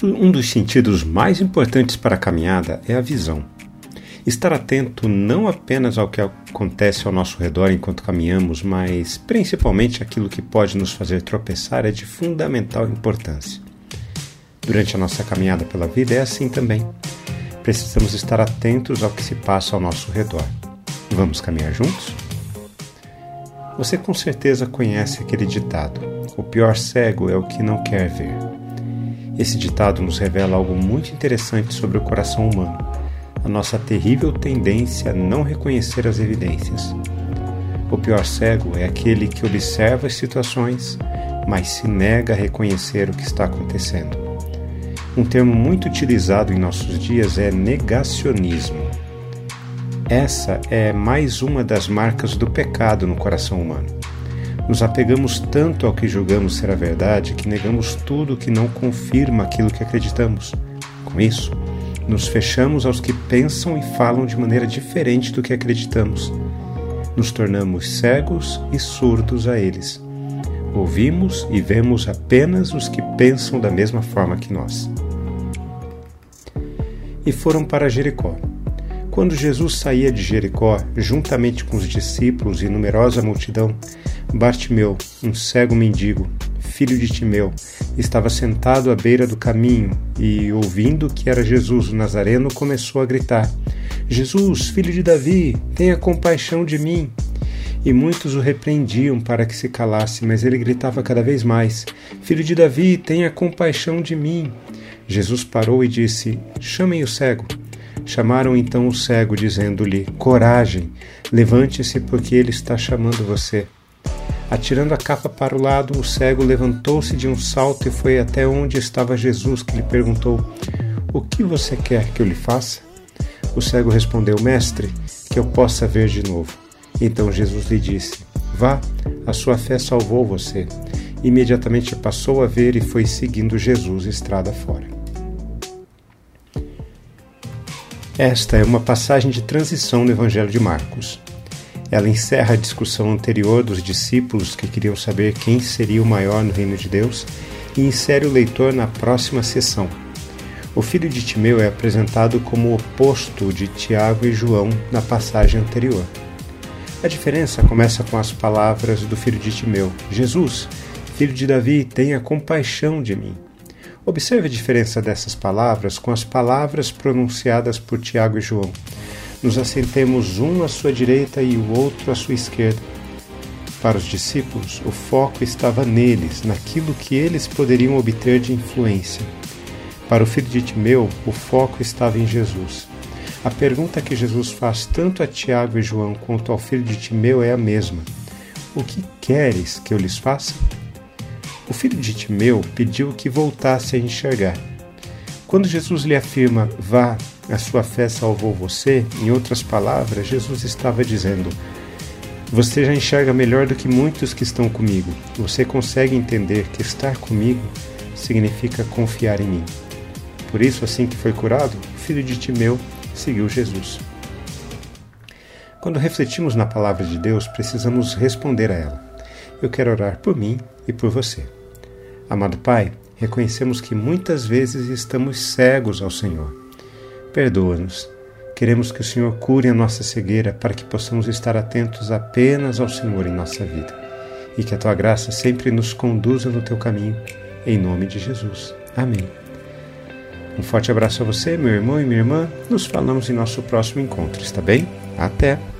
Um dos sentidos mais importantes para a caminhada é a visão. Estar atento não apenas ao que acontece ao nosso redor enquanto caminhamos, mas principalmente aquilo que pode nos fazer tropeçar é de fundamental importância. Durante a nossa caminhada pela vida é assim também. Precisamos estar atentos ao que se passa ao nosso redor. Vamos caminhar juntos? Você com certeza conhece aquele ditado: o pior cego é o que não quer ver. Esse ditado nos revela algo muito interessante sobre o coração humano, a nossa terrível tendência a não reconhecer as evidências. O pior cego é aquele que observa as situações, mas se nega a reconhecer o que está acontecendo. Um termo muito utilizado em nossos dias é negacionismo. Essa é mais uma das marcas do pecado no coração humano. Nos apegamos tanto ao que julgamos ser a verdade que negamos tudo que não confirma aquilo que acreditamos. Com isso, nos fechamos aos que pensam e falam de maneira diferente do que acreditamos. Nos tornamos cegos e surdos a eles. Ouvimos e vemos apenas os que pensam da mesma forma que nós. E foram para Jericó. Quando Jesus saía de Jericó, juntamente com os discípulos e numerosa multidão, Bartimeu, um cego mendigo, filho de Timeu, estava sentado à beira do caminho e, ouvindo que era Jesus o Nazareno, começou a gritar: Jesus, filho de Davi, tenha compaixão de mim. E muitos o repreendiam para que se calasse, mas ele gritava cada vez mais: Filho de Davi, tenha compaixão de mim. Jesus parou e disse: Chamem o cego. Chamaram então o cego, dizendo-lhe: Coragem, levante-se, porque ele está chamando você. Atirando a capa para o lado, o cego levantou-se de um salto e foi até onde estava Jesus, que lhe perguntou: O que você quer que eu lhe faça? O cego respondeu: Mestre, que eu possa ver de novo. Então Jesus lhe disse: Vá, a sua fé salvou você. Imediatamente passou a ver e foi seguindo Jesus estrada fora. Esta é uma passagem de transição no Evangelho de Marcos. Ela encerra a discussão anterior dos discípulos que queriam saber quem seria o maior no reino de Deus e insere o leitor na próxima sessão. O filho de Timeu é apresentado como o oposto de Tiago e João na passagem anterior. A diferença começa com as palavras do filho de Timeu: Jesus, filho de Davi, tenha compaixão de mim. Observe a diferença dessas palavras com as palavras pronunciadas por Tiago e João. Nos assentemos um à sua direita e o outro à sua esquerda. Para os discípulos, o foco estava neles, naquilo que eles poderiam obter de influência. Para o filho de Timeu, o foco estava em Jesus. A pergunta que Jesus faz tanto a Tiago e João quanto ao filho de Timeu é a mesma: O que queres que eu lhes faça? O filho de Timeu pediu que voltasse a enxergar. Quando Jesus lhe afirma, vá, a sua fé salvou você, em outras palavras, Jesus estava dizendo, você já enxerga melhor do que muitos que estão comigo. Você consegue entender que estar comigo significa confiar em mim. Por isso, assim que foi curado, o filho de Timeu seguiu Jesus. Quando refletimos na palavra de Deus, precisamos responder a ela. Eu quero orar por mim e por você. Amado Pai, reconhecemos que muitas vezes estamos cegos ao Senhor. Perdoa-nos. Queremos que o Senhor cure a nossa cegueira para que possamos estar atentos apenas ao Senhor em nossa vida e que a tua graça sempre nos conduza no teu caminho. Em nome de Jesus. Amém. Um forte abraço a você, meu irmão e minha irmã. Nos falamos em nosso próximo encontro, está bem? Até!